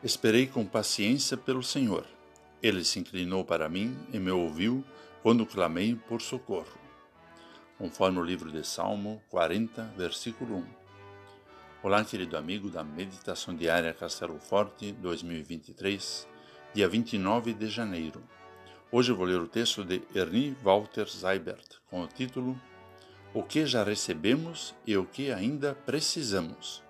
Esperei com paciência pelo Senhor. Ele se inclinou para mim e me ouviu quando clamei por socorro. Conforme o livro de Salmo 40, versículo 1. Olá, querido amigo da Meditação Diária Castelo Forte 2023, dia 29 de janeiro. Hoje vou ler o texto de Ernie Walter Seibert com o título O que já recebemos e o que ainda precisamos.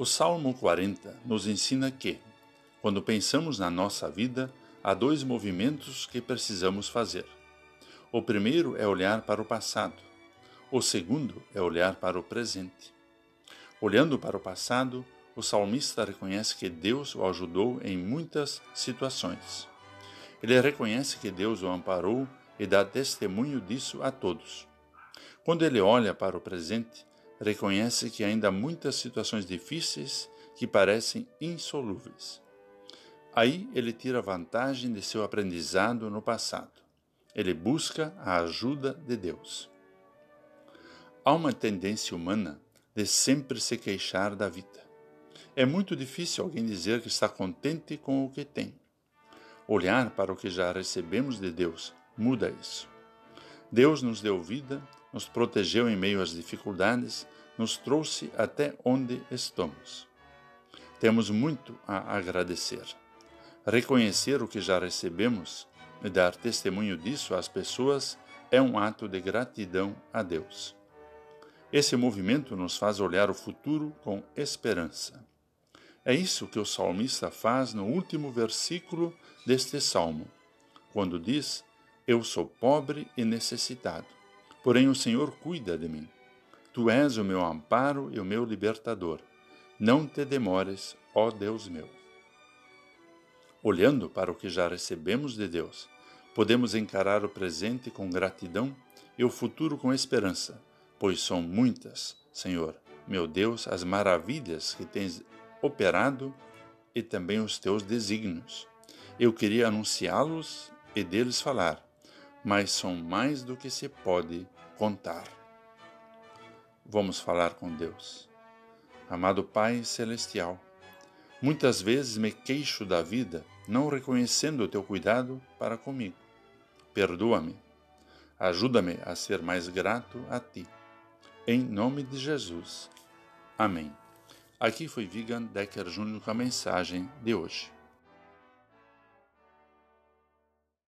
O Salmo 40 nos ensina que, quando pensamos na nossa vida, há dois movimentos que precisamos fazer. O primeiro é olhar para o passado. O segundo é olhar para o presente. Olhando para o passado, o salmista reconhece que Deus o ajudou em muitas situações. Ele reconhece que Deus o amparou e dá testemunho disso a todos. Quando ele olha para o presente, reconhece que ainda há muitas situações difíceis que parecem insolúveis. Aí ele tira vantagem de seu aprendizado no passado. Ele busca a ajuda de Deus. Há uma tendência humana de sempre se queixar da vida. É muito difícil alguém dizer que está contente com o que tem. Olhar para o que já recebemos de Deus muda isso. Deus nos deu vida, nos protegeu em meio às dificuldades, nos trouxe até onde estamos. Temos muito a agradecer. Reconhecer o que já recebemos e dar testemunho disso às pessoas é um ato de gratidão a Deus. Esse movimento nos faz olhar o futuro com esperança. É isso que o salmista faz no último versículo deste salmo, quando diz: Eu sou pobre e necessitado, porém o Senhor cuida de mim. Tu és o meu amparo e o meu libertador. Não te demores, ó Deus meu. Olhando para o que já recebemos de Deus, podemos encarar o presente com gratidão e o futuro com esperança, pois são muitas, Senhor, meu Deus, as maravilhas que tens operado e também os teus desígnios. Eu queria anunciá-los e deles falar, mas são mais do que se pode contar. Vamos falar com Deus. Amado Pai Celestial, muitas vezes me queixo da vida, não reconhecendo o teu cuidado para comigo. Perdoa-me. Ajuda-me a ser mais grato a ti. Em nome de Jesus. Amém. Aqui foi Vigan Decker Júnior com a mensagem de hoje.